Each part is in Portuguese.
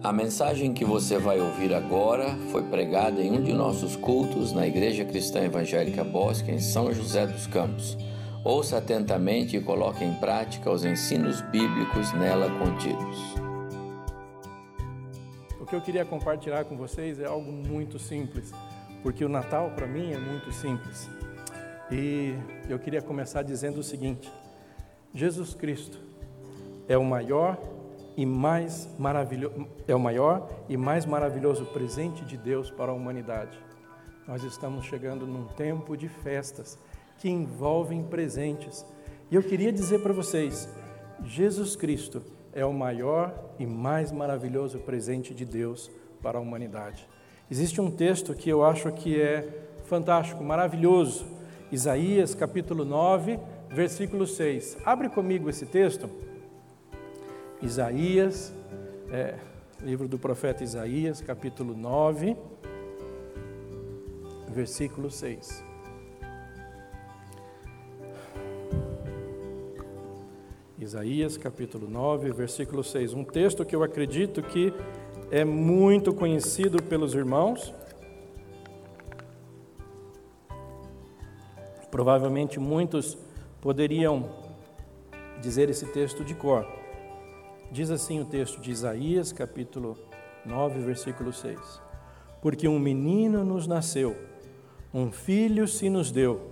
A mensagem que você vai ouvir agora foi pregada em um de nossos cultos na Igreja Cristã Evangélica Bosque, em São José dos Campos. Ouça atentamente e coloque em prática os ensinos bíblicos nela contidos. O que eu queria compartilhar com vocês é algo muito simples, porque o Natal para mim é muito simples. E eu queria começar dizendo o seguinte: Jesus Cristo é o maior e mais maravilhoso é o maior e mais maravilhoso presente de Deus para a humanidade. Nós estamos chegando num tempo de festas que envolvem presentes. E eu queria dizer para vocês, Jesus Cristo é o maior e mais maravilhoso presente de Deus para a humanidade. Existe um texto que eu acho que é fantástico, maravilhoso. Isaías capítulo 9, versículo 6. Abre comigo esse texto. Isaías, é, livro do profeta Isaías, capítulo 9, versículo 6. Isaías capítulo 9, versículo 6. Um texto que eu acredito que é muito conhecido pelos irmãos. Provavelmente muitos poderiam dizer esse texto de cor. Diz assim o texto de Isaías, capítulo 9, versículo 6. Porque um menino nos nasceu, um filho se nos deu,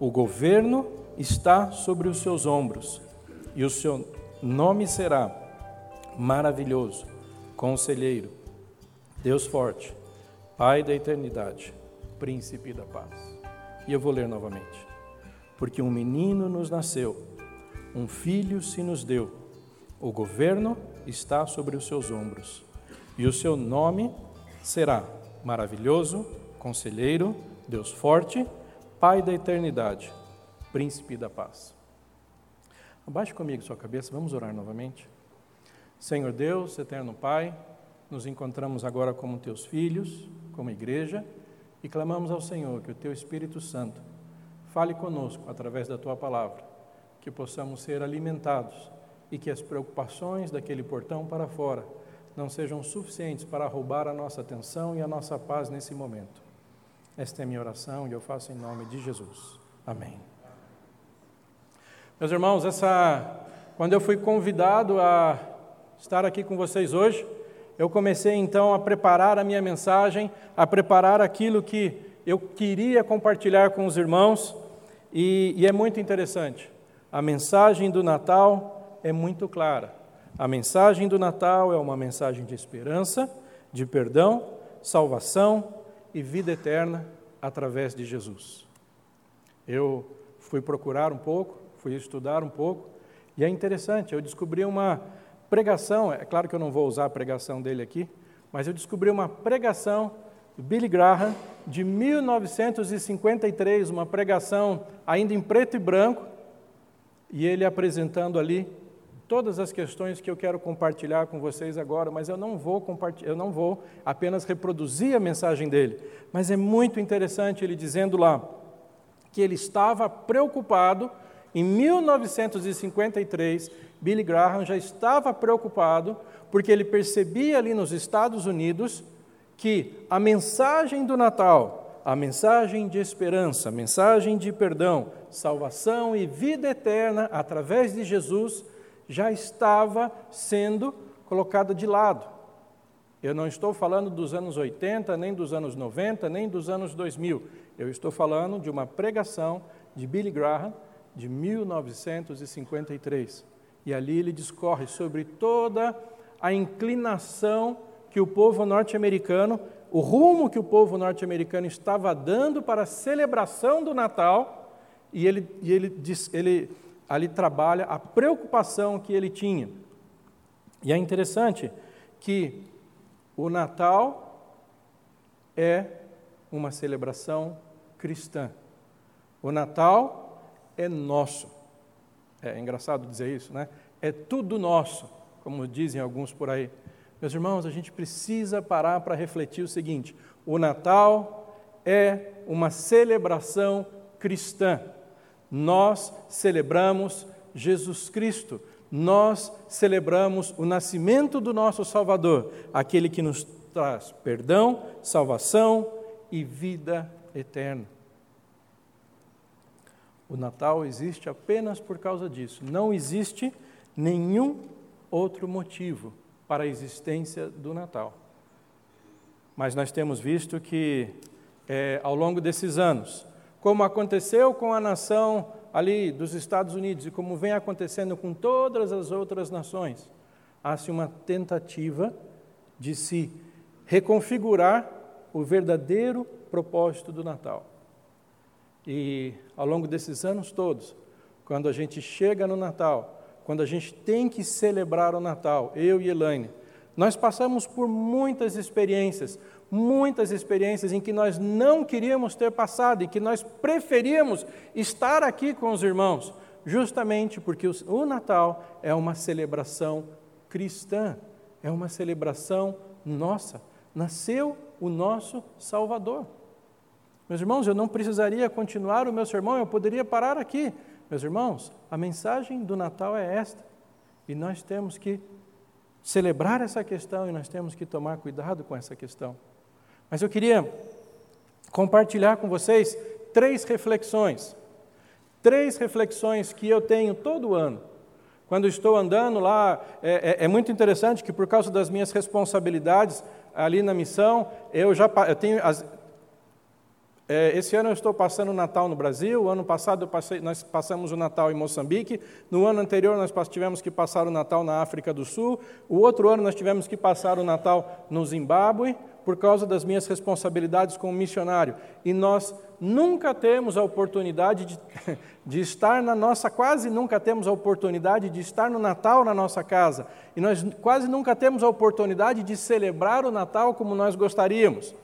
o governo está sobre os seus ombros e o seu nome será maravilhoso, conselheiro, Deus forte, Pai da eternidade, príncipe da paz. E eu vou ler novamente. Porque um menino nos nasceu, um filho se nos deu, o governo está sobre os seus ombros, e o seu nome será maravilhoso, conselheiro, Deus forte, Pai da eternidade, príncipe da paz. Abaixe comigo sua cabeça, vamos orar novamente. Senhor Deus, eterno Pai, nos encontramos agora como teus filhos, como igreja, e clamamos ao Senhor que o teu Espírito Santo fale conosco através da tua palavra, que possamos ser alimentados e que as preocupações daquele portão para fora não sejam suficientes para roubar a nossa atenção e a nossa paz nesse momento. Esta é minha oração e eu faço em nome de Jesus. Amém. Meus irmãos, essa, quando eu fui convidado a estar aqui com vocês hoje, eu comecei então a preparar a minha mensagem, a preparar aquilo que eu queria compartilhar com os irmãos, e, e é muito interessante. A mensagem do Natal é muito clara. A mensagem do Natal é uma mensagem de esperança, de perdão, salvação e vida eterna através de Jesus. Eu fui procurar um pouco fui estudar um pouco, e é interessante, eu descobri uma pregação, é claro que eu não vou usar a pregação dele aqui, mas eu descobri uma pregação do Billy Graham de 1953, uma pregação ainda em preto e branco, e ele apresentando ali todas as questões que eu quero compartilhar com vocês agora, mas eu não vou eu não vou apenas reproduzir a mensagem dele, mas é muito interessante ele dizendo lá que ele estava preocupado em 1953, Billy Graham já estava preocupado porque ele percebia ali nos Estados Unidos que a mensagem do Natal, a mensagem de esperança, a mensagem de perdão, salvação e vida eterna através de Jesus já estava sendo colocada de lado. Eu não estou falando dos anos 80, nem dos anos 90, nem dos anos 2000. Eu estou falando de uma pregação de Billy Graham de 1953. E ali ele discorre sobre toda a inclinação que o povo norte-americano, o rumo que o povo norte-americano estava dando para a celebração do Natal, e ele, e ele, diz, ele ali trabalha a preocupação que ele tinha. E é interessante que o Natal é uma celebração cristã. O Natal é nosso. É engraçado dizer isso, né? É tudo nosso, como dizem alguns por aí. Meus irmãos, a gente precisa parar para refletir o seguinte: o Natal é uma celebração cristã. Nós celebramos Jesus Cristo. nós celebramos o nascimento do nosso Salvador, aquele que nos traz perdão, salvação e vida eterna. O Natal existe apenas por causa disso. Não existe nenhum outro motivo para a existência do Natal. Mas nós temos visto que, é, ao longo desses anos, como aconteceu com a nação ali dos Estados Unidos e como vem acontecendo com todas as outras nações, há-se uma tentativa de se reconfigurar o verdadeiro propósito do Natal. E ao longo desses anos todos, quando a gente chega no Natal, quando a gente tem que celebrar o Natal, eu e Elaine, nós passamos por muitas experiências, muitas experiências em que nós não queríamos ter passado e que nós preferíamos estar aqui com os irmãos, justamente porque o Natal é uma celebração cristã, é uma celebração nossa. Nasceu o nosso Salvador. Meus irmãos, eu não precisaria continuar o meu sermão, eu poderia parar aqui. Meus irmãos, a mensagem do Natal é esta, e nós temos que celebrar essa questão e nós temos que tomar cuidado com essa questão. Mas eu queria compartilhar com vocês três reflexões. Três reflexões que eu tenho todo ano. Quando estou andando lá, é, é, é muito interessante que por causa das minhas responsabilidades ali na missão, eu já eu tenho, as, é, esse ano eu estou passando o Natal no Brasil, ano passado passei, nós passamos o Natal em Moçambique, no ano anterior nós tivemos que passar o Natal na África do Sul, o outro ano nós tivemos que passar o Natal no Zimbábue, por causa das minhas responsabilidades como missionário. E nós nunca temos a oportunidade de, de estar na nossa, quase nunca temos a oportunidade de estar no Natal na nossa casa. E nós quase nunca temos a oportunidade de celebrar o Natal como nós gostaríamos.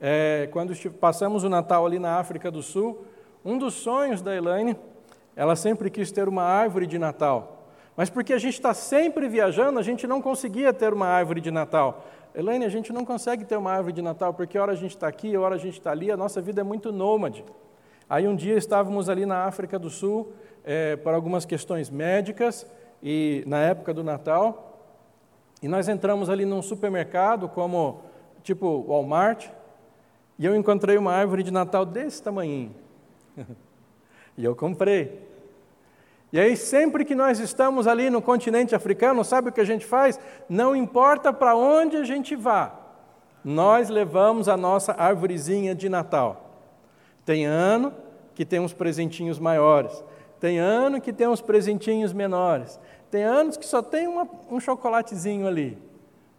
É, quando passamos o Natal ali na África do Sul, um dos sonhos da Elaine, ela sempre quis ter uma árvore de Natal. Mas porque a gente está sempre viajando, a gente não conseguia ter uma árvore de Natal. Elaine, a gente não consegue ter uma árvore de Natal, porque hora a gente está aqui, hora a gente está ali, a nossa vida é muito nômade. Aí um dia estávamos ali na África do Sul, é, para algumas questões médicas, e na época do Natal, e nós entramos ali num supermercado, como tipo Walmart, e eu encontrei uma árvore de Natal desse tamanho. e eu comprei. E aí, sempre que nós estamos ali no continente africano, sabe o que a gente faz? Não importa para onde a gente vá, nós levamos a nossa árvorezinha de Natal. Tem ano que tem uns presentinhos maiores, tem ano que tem uns presentinhos menores, tem anos que só tem uma, um chocolatezinho ali,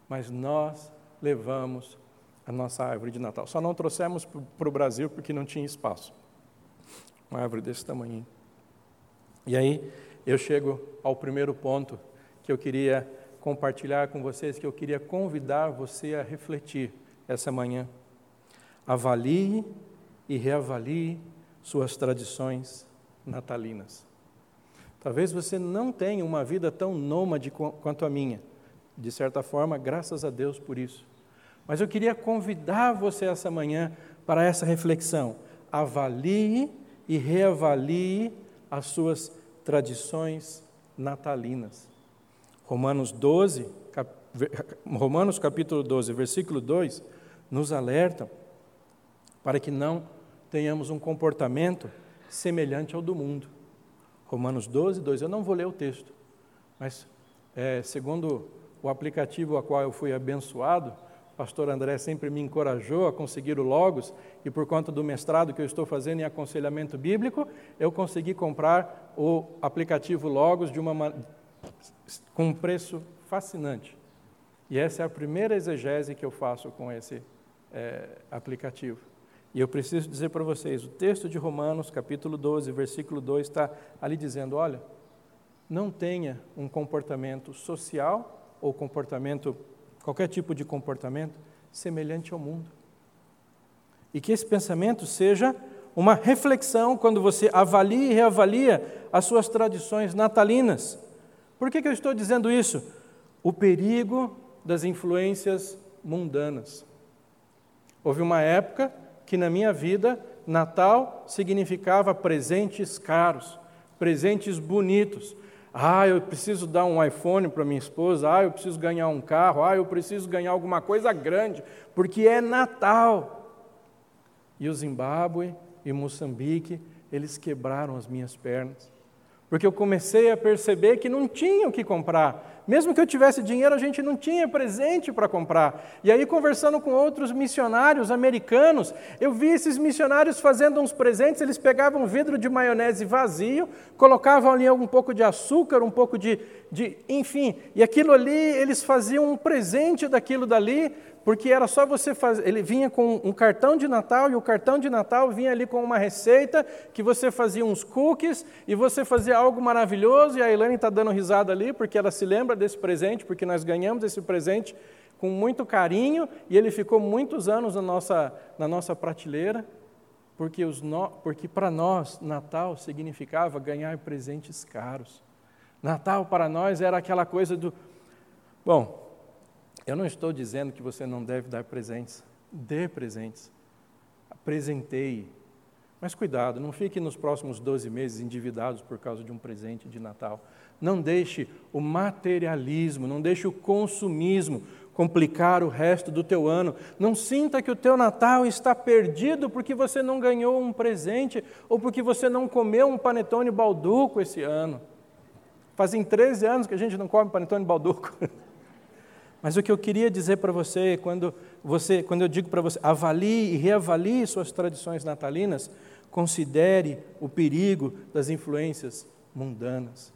mas nós levamos a nossa árvore de Natal. Só não trouxemos para o Brasil porque não tinha espaço. Uma árvore desse tamanho. E aí eu chego ao primeiro ponto que eu queria compartilhar com vocês, que eu queria convidar você a refletir essa manhã. Avalie e reavalie suas tradições natalinas. Talvez você não tenha uma vida tão nômade quanto a minha. De certa forma, graças a Deus por isso. Mas eu queria convidar você essa manhã para essa reflexão. Avalie e reavalie as suas tradições natalinas. Romanos 12, cap... Romanos capítulo 12, versículo 2, nos alerta para que não tenhamos um comportamento semelhante ao do mundo. Romanos 12, 2. Eu não vou ler o texto, mas é, segundo o aplicativo a qual eu fui abençoado, pastor André sempre me encorajou a conseguir o Logos, e por conta do mestrado que eu estou fazendo em aconselhamento bíblico, eu consegui comprar o aplicativo Logos de uma, com um preço fascinante. E essa é a primeira exegese que eu faço com esse é, aplicativo. E eu preciso dizer para vocês: o texto de Romanos, capítulo 12, versículo 2, está ali dizendo: olha, não tenha um comportamento social ou comportamento qualquer tipo de comportamento semelhante ao mundo. E que esse pensamento seja uma reflexão quando você avalia e reavalia as suas tradições natalinas. Por que, que eu estou dizendo isso? O perigo das influências mundanas. Houve uma época que na minha vida Natal significava presentes caros, presentes bonitos, Ah, eu preciso dar um iPhone para minha esposa. Ah, eu preciso ganhar um carro. Ah, eu preciso ganhar alguma coisa grande, porque é Natal. E o Zimbábue e Moçambique, eles quebraram as minhas pernas. Porque eu comecei a perceber que não tinha o que comprar. Mesmo que eu tivesse dinheiro, a gente não tinha presente para comprar. E aí, conversando com outros missionários americanos, eu vi esses missionários fazendo uns presentes. Eles pegavam um vidro de maionese vazio, colocavam ali um pouco de açúcar, um pouco de, de. Enfim, e aquilo ali, eles faziam um presente daquilo dali porque era só você fazer. Ele vinha com um cartão de Natal e o cartão de Natal vinha ali com uma receita que você fazia uns cookies e você fazia algo maravilhoso. E a Elaine está dando risada ali porque ela se lembra desse presente, porque nós ganhamos esse presente com muito carinho e ele ficou muitos anos na nossa, na nossa prateleira. Porque, no... porque para nós, Natal significava ganhar presentes caros. Natal para nós era aquela coisa do. Bom, eu não estou dizendo que você não deve dar presentes. Dê presentes. Apresenteie. Mas cuidado, não fique nos próximos 12 meses endividados por causa de um presente de Natal. Não deixe o materialismo, não deixe o consumismo complicar o resto do teu ano. Não sinta que o teu Natal está perdido porque você não ganhou um presente ou porque você não comeu um panetone balduco esse ano. Fazem 13 anos que a gente não come panetone balduco. Mas o que eu queria dizer para você, quando, você, quando eu digo para você, avalie e reavalie suas tradições natalinas, considere o perigo das influências mundanas.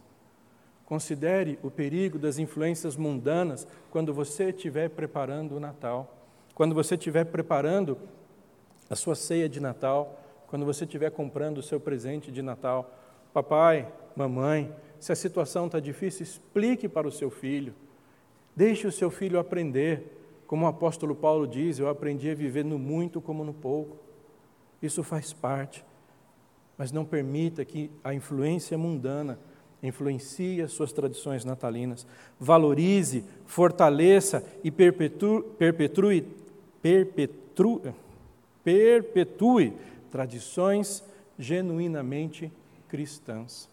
Considere o perigo das influências mundanas quando você estiver preparando o Natal, quando você estiver preparando a sua ceia de Natal, quando você estiver comprando o seu presente de Natal. Papai, mamãe, se a situação está difícil, explique para o seu filho. Deixe o seu filho aprender. Como o apóstolo Paulo diz, eu aprendi a viver no muito como no pouco. Isso faz parte. Mas não permita que a influência mundana influencie as suas tradições natalinas. Valorize, fortaleça e perpetue, perpetue, perpetue, perpetue tradições genuinamente cristãs.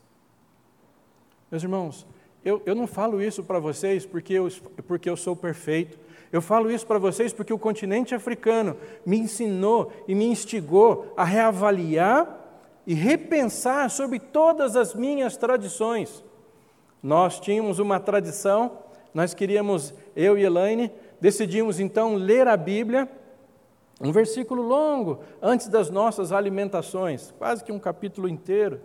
Meus irmãos, eu, eu não falo isso para vocês porque eu, porque eu sou perfeito. Eu falo isso para vocês porque o continente africano me ensinou e me instigou a reavaliar e repensar sobre todas as minhas tradições. Nós tínhamos uma tradição, nós queríamos, eu e Elaine, decidimos então ler a Bíblia, um versículo longo, antes das nossas alimentações, quase que um capítulo inteiro.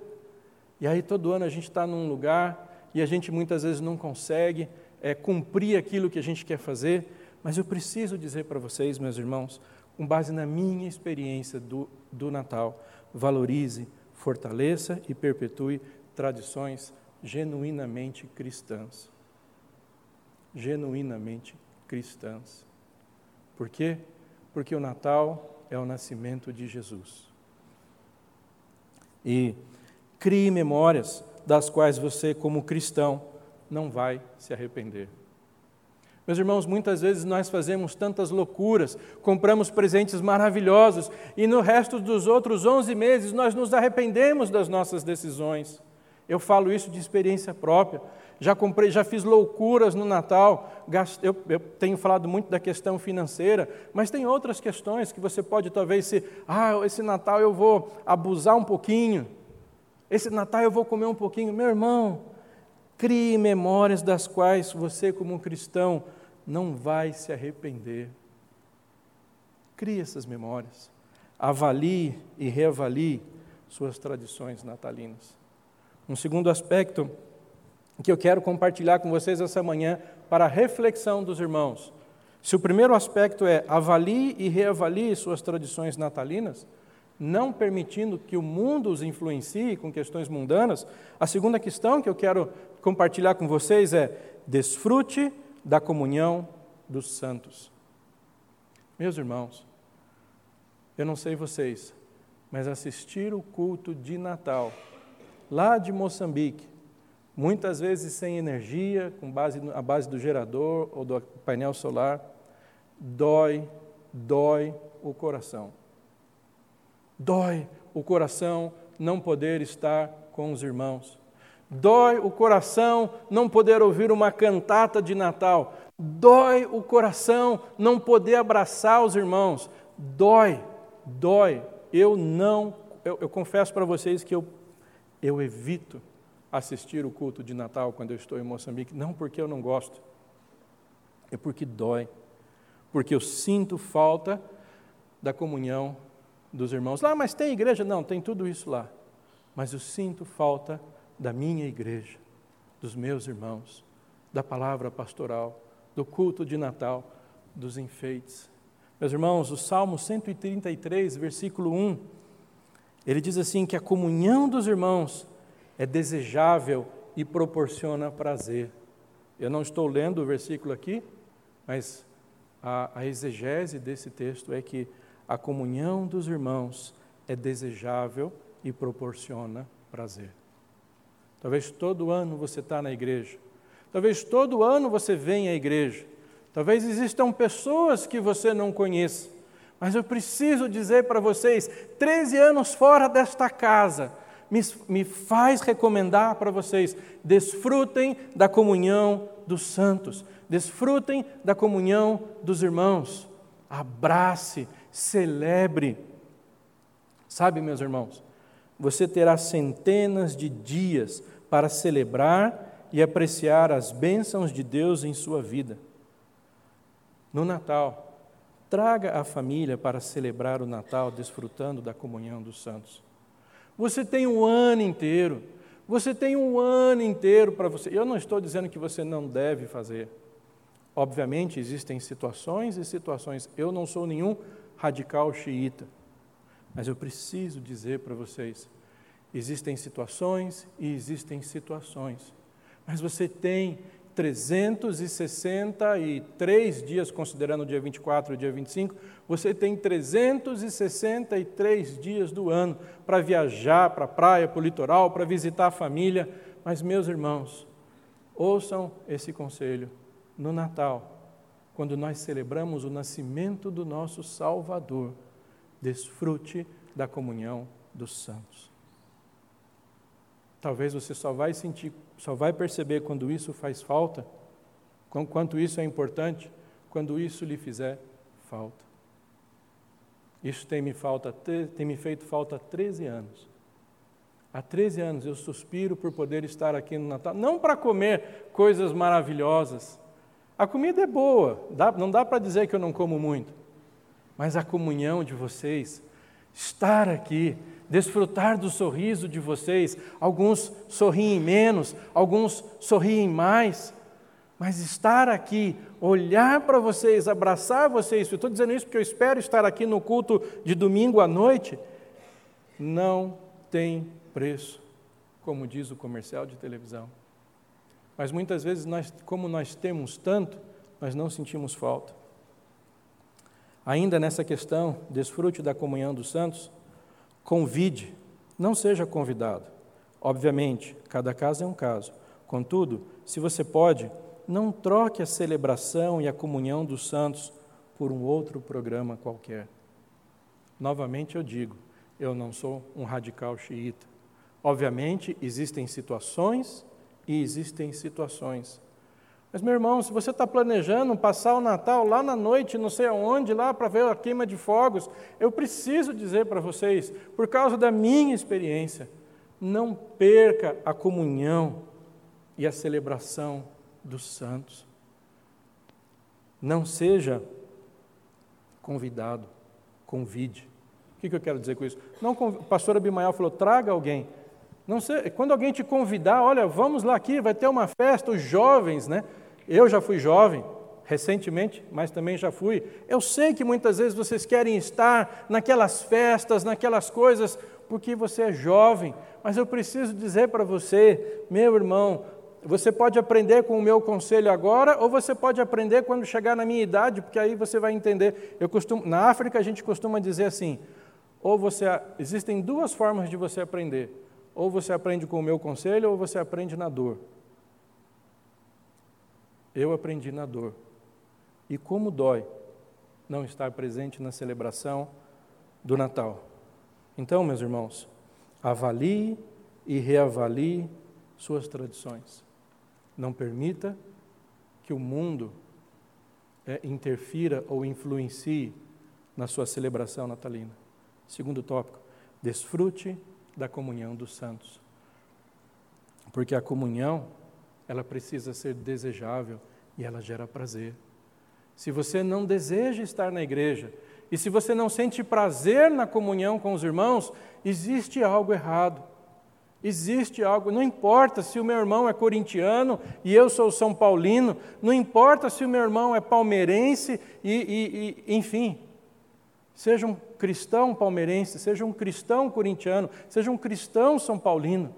E aí todo ano a gente está num lugar e a gente muitas vezes não consegue é, cumprir aquilo que a gente quer fazer, mas eu preciso dizer para vocês, meus irmãos, com base na minha experiência do, do Natal, valorize, fortaleça e perpetue tradições genuinamente cristãs. Genuinamente cristãs. Por quê? Porque o Natal é o nascimento de Jesus. E crie memórias das quais você, como cristão, não vai se arrepender. Meus irmãos, muitas vezes nós fazemos tantas loucuras, compramos presentes maravilhosos e no resto dos outros 11 meses nós nos arrependemos das nossas decisões. Eu falo isso de experiência própria. Já comprei, já fiz loucuras no Natal. Eu, eu, tenho falado muito da questão financeira, mas tem outras questões que você pode talvez se, ah, esse Natal eu vou abusar um pouquinho. Esse Natal eu vou comer um pouquinho. Meu irmão, crie memórias das quais você, como cristão, não vai se arrepender. Crie essas memórias. Avalie e reavalie suas tradições natalinas. Um segundo aspecto que eu quero compartilhar com vocês essa manhã para a reflexão dos irmãos. Se o primeiro aspecto é avalie e reavalie suas tradições natalinas, não permitindo que o mundo os influencie com questões mundanas, a segunda questão que eu quero compartilhar com vocês é: desfrute da comunhão dos santos. Meus irmãos, eu não sei vocês, mas assistir o culto de Natal, lá de Moçambique, muitas vezes sem energia, com base a base do gerador ou do painel solar, dói, dói o coração. Dói o coração não poder estar com os irmãos. Dói o coração não poder ouvir uma cantata de Natal. Dói o coração não poder abraçar os irmãos. Dói, dói. Eu não, eu, eu confesso para vocês que eu, eu evito assistir o culto de Natal quando eu estou em Moçambique, não porque eu não gosto, é porque dói, porque eu sinto falta da comunhão dos irmãos. Lá, mas tem igreja? Não, tem tudo isso lá. Mas eu sinto falta da minha igreja, dos meus irmãos, da palavra pastoral, do culto de Natal, dos enfeites. Meus irmãos, o Salmo 133, versículo 1, ele diz assim: que a comunhão dos irmãos é desejável e proporciona prazer. Eu não estou lendo o versículo aqui, mas a, a exegese desse texto é que a comunhão dos irmãos é desejável e proporciona prazer. Talvez todo ano você está na igreja, talvez todo ano você vem à igreja, talvez existam pessoas que você não conheça, mas eu preciso dizer para vocês: 13 anos fora desta casa, me, me faz recomendar para vocês: desfrutem da comunhão dos santos, desfrutem da comunhão dos irmãos, abrace, celebre. Sabe, meus irmãos, você terá centenas de dias para celebrar e apreciar as bênçãos de Deus em sua vida. No Natal, traga a família para celebrar o Natal desfrutando da comunhão dos santos. Você tem um ano inteiro. Você tem um ano inteiro para você. Eu não estou dizendo que você não deve fazer. Obviamente, existem situações e situações. Eu não sou nenhum radical xiita. Mas eu preciso dizer para vocês: existem situações e existem situações. Mas você tem 363 dias, considerando o dia 24 e o dia 25, você tem 363 dias do ano para viajar para a praia, para o litoral, para visitar a família. Mas, meus irmãos, ouçam esse conselho. No Natal, quando nós celebramos o nascimento do nosso Salvador, desfrute da comunhão dos santos. Talvez você só vai sentir, só vai perceber quando isso faz falta, quanto isso é importante, quando isso lhe fizer falta. Isso tem me, falta, tem me feito falta há 13 anos. Há 13 anos eu suspiro por poder estar aqui no Natal, não para comer coisas maravilhosas. A comida é boa, dá, não dá para dizer que eu não como muito, mas a comunhão de vocês, estar aqui, desfrutar do sorriso de vocês. Alguns sorriem menos, alguns sorriem mais, mas estar aqui, olhar para vocês, abraçar vocês, eu estou dizendo isso porque eu espero estar aqui no culto de domingo à noite, não tem preço, como diz o comercial de televisão. Mas muitas vezes, nós, como nós temos tanto, nós não sentimos falta. Ainda nessa questão, desfrute da comunhão dos santos, Convide, não seja convidado. Obviamente, cada caso é um caso. Contudo, se você pode, não troque a celebração e a comunhão dos santos por um outro programa qualquer. Novamente eu digo, eu não sou um radical xiita. Obviamente, existem situações e existem situações. Mas, meu irmão, se você está planejando passar o Natal lá na noite, não sei aonde, lá para ver a queima de fogos, eu preciso dizer para vocês, por causa da minha experiência, não perca a comunhão e a celebração dos santos. Não seja convidado, convide. O que, eu quero dizer com isso? Não, o pastor Abimael falou: traga alguém. Sei, quando alguém te convidar, olha, vamos lá aqui, vai ter uma festa, os jovens, né? Eu já fui jovem, recentemente, mas também já fui. Eu sei que muitas vezes vocês querem estar naquelas festas, naquelas coisas, porque você é jovem, mas eu preciso dizer para você, meu irmão, você pode aprender com o meu conselho agora, ou você pode aprender quando chegar na minha idade, porque aí você vai entender. Eu costumo, na África a gente costuma dizer assim: ou você existem duas formas de você aprender. Ou você aprende com o meu conselho, ou você aprende na dor. Eu aprendi na dor. E como dói não estar presente na celebração do Natal. Então, meus irmãos, avalie e reavalie suas tradições. Não permita que o mundo é, interfira ou influencie na sua celebração natalina. Segundo tópico, desfrute da comunhão dos santos. Porque a comunhão, ela precisa ser desejável e ela gera prazer. Se você não deseja estar na igreja, e se você não sente prazer na comunhão com os irmãos, existe algo errado. Existe algo, não importa se o meu irmão é corintiano e eu sou São Paulino, não importa se o meu irmão é palmeirense e, e, e enfim, seja um cristão palmeirense, seja um cristão corintiano, seja um cristão São Paulino,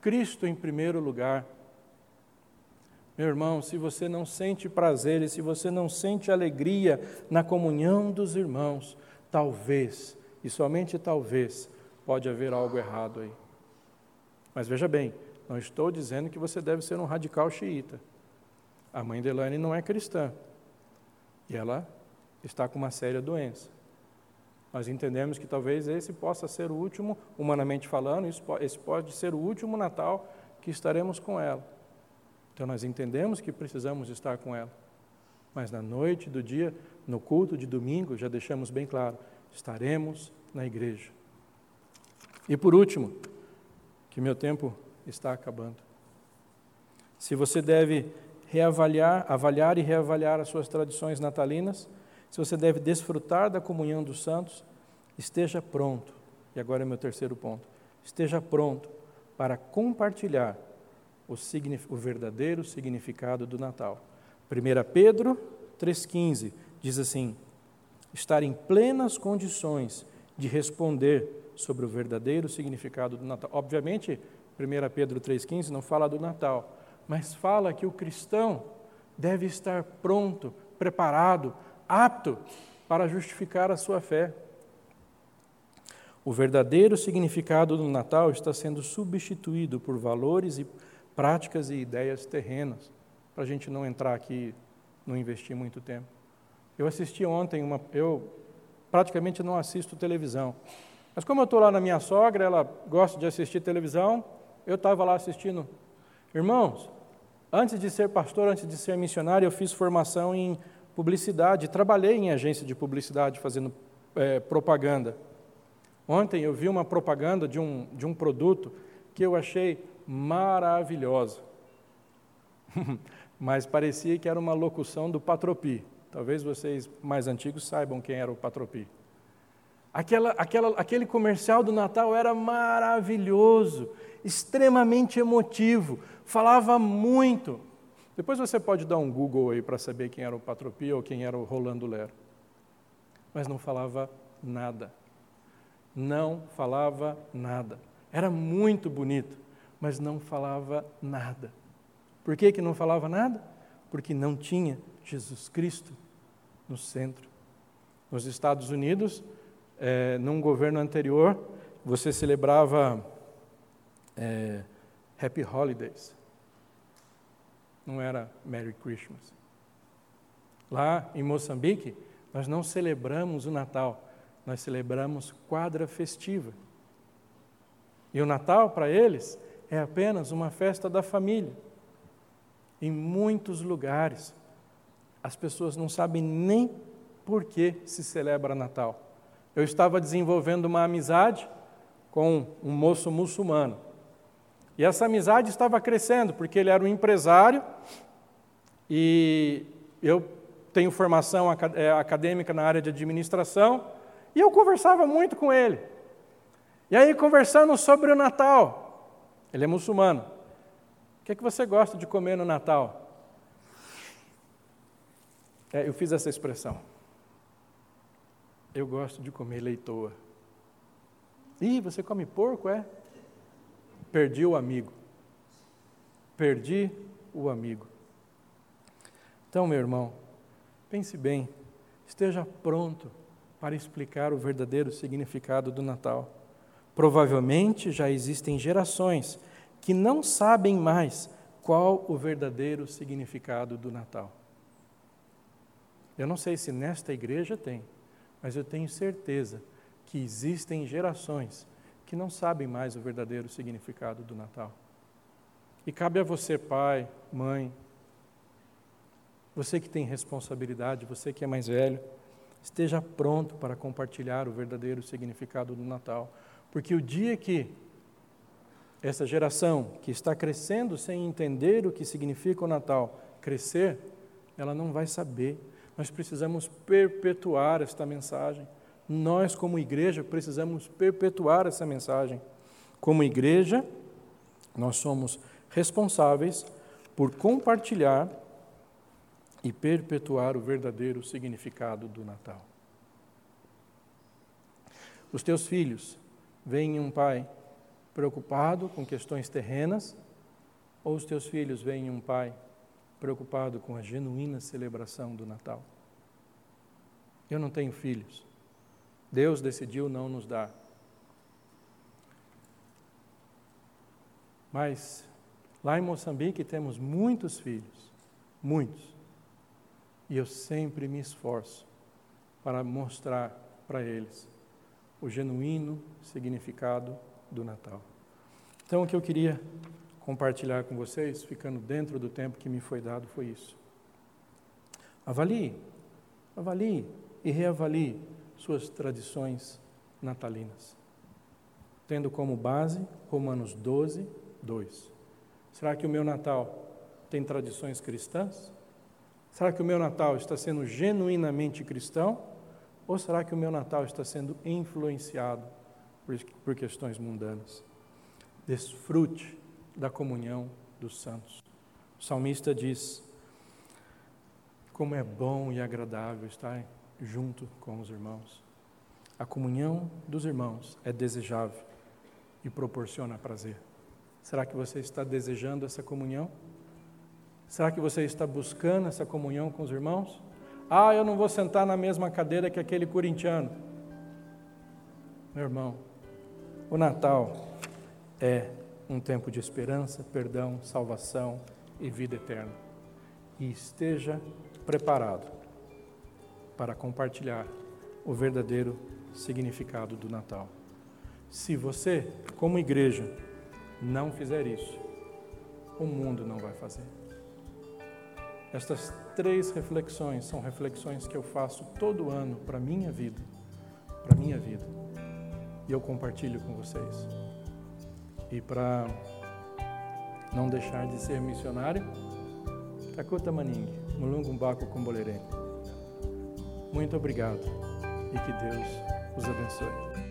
Cristo em primeiro lugar. Meu irmão, se você não sente prazer e se você não sente alegria na comunhão dos irmãos, talvez, e somente talvez, pode haver algo errado aí. Mas veja bem, não estou dizendo que você deve ser um radical xiita. A mãe de Elaine não é cristã. E ela está com uma séria doença. Nós entendemos que talvez esse possa ser o último, humanamente falando, esse pode ser o último Natal que estaremos com ela. Então nós entendemos que precisamos estar com ela. Mas na noite do dia, no culto de domingo, já deixamos bem claro, estaremos na igreja. E por último, que meu tempo está acabando. Se você deve reavaliar, avaliar e reavaliar as suas tradições natalinas, se você deve desfrutar da comunhão dos santos, esteja pronto. E agora é meu terceiro ponto. Esteja pronto para compartilhar o, o verdadeiro significado do Natal. 1 Pedro 3,15 diz assim: estar em plenas condições de responder sobre o verdadeiro significado do Natal. Obviamente, 1 Pedro 3,15 não fala do Natal, mas fala que o cristão deve estar pronto, preparado, apto para justificar a sua fé. O verdadeiro significado do Natal está sendo substituído por valores e práticas e ideias terrenas, para a gente não entrar aqui, não investir muito tempo. Eu assisti ontem uma. Eu praticamente não assisto televisão. Mas como eu estou lá na minha sogra, ela gosta de assistir televisão, eu estava lá assistindo. Irmãos, antes de ser pastor, antes de ser missionário, eu fiz formação em publicidade, trabalhei em agência de publicidade fazendo é, propaganda. Ontem eu vi uma propaganda de um, de um produto que eu achei maravilhosa. Mas parecia que era uma locução do Patropi. Talvez vocês mais antigos saibam quem era o Patropi. Aquela, aquela, aquele comercial do Natal era maravilhoso, extremamente emotivo, falava muito. Depois você pode dar um Google aí para saber quem era o Patropi ou quem era o Rolando Lero. Mas não falava nada. Não falava nada. Era muito bonito mas não falava nada. Por que, que não falava nada? Porque não tinha Jesus Cristo no centro. Nos Estados Unidos, é, num governo anterior, você celebrava é, Happy Holidays. Não era Merry Christmas. Lá em Moçambique, nós não celebramos o Natal, nós celebramos quadra festiva. E o Natal, para eles, é apenas uma festa da família. Em muitos lugares, as pessoas não sabem nem por que se celebra Natal. Eu estava desenvolvendo uma amizade com um moço muçulmano. E essa amizade estava crescendo, porque ele era um empresário e eu tenho formação é, acadêmica na área de administração, e eu conversava muito com ele. E aí, conversando sobre o Natal, ele é muçulmano. O que é que você gosta de comer no Natal? É, eu fiz essa expressão. Eu gosto de comer leitoa. Ih, você come porco, é? Perdi o amigo. Perdi o amigo. Então, meu irmão, pense bem, esteja pronto para explicar o verdadeiro significado do Natal. Provavelmente já existem gerações que não sabem mais qual o verdadeiro significado do Natal. Eu não sei se nesta igreja tem, mas eu tenho certeza que existem gerações que não sabem mais o verdadeiro significado do Natal. E cabe a você, pai, mãe, você que tem responsabilidade, você que é mais velho, esteja pronto para compartilhar o verdadeiro significado do Natal. Porque o dia que essa geração que está crescendo sem entender o que significa o Natal crescer, ela não vai saber. Nós precisamos perpetuar esta mensagem. Nós, como igreja, precisamos perpetuar essa mensagem. Como igreja, nós somos responsáveis por compartilhar e perpetuar o verdadeiro significado do Natal. Os teus filhos veem um pai preocupado com questões terrenas, ou os teus filhos veem um pai preocupado com a genuína celebração do Natal? Eu não tenho filhos. Deus decidiu não nos dar. Mas lá em Moçambique temos muitos filhos, muitos. E eu sempre me esforço para mostrar para eles o genuíno significado do Natal. Então, o que eu queria compartilhar com vocês, ficando dentro do tempo que me foi dado, foi isso. Avalie, avalie e reavalie suas tradições natalinas, tendo como base Romanos 12, 2. Será que o meu Natal tem tradições cristãs? Será que o meu Natal está sendo genuinamente cristão? Ou será que o meu Natal está sendo influenciado por, por questões mundanas? Desfrute da comunhão dos santos. O salmista diz: Como é bom e agradável estar junto com os irmãos. A comunhão dos irmãos é desejável e proporciona prazer. Será que você está desejando essa comunhão? Será que você está buscando essa comunhão com os irmãos? Ah, eu não vou sentar na mesma cadeira que aquele corintiano. Meu irmão, o Natal é um tempo de esperança, perdão, salvação e vida eterna. E esteja preparado para compartilhar o verdadeiro significado do Natal. Se você, como igreja, não fizer isso, o mundo não vai fazer. Estas três reflexões são reflexões que eu faço todo ano para minha vida, para minha vida. E eu compartilho com vocês. E para não deixar de ser missionário, Takuta Maning, Mulungumbaco Combolerê. Muito obrigado e que Deus os abençoe.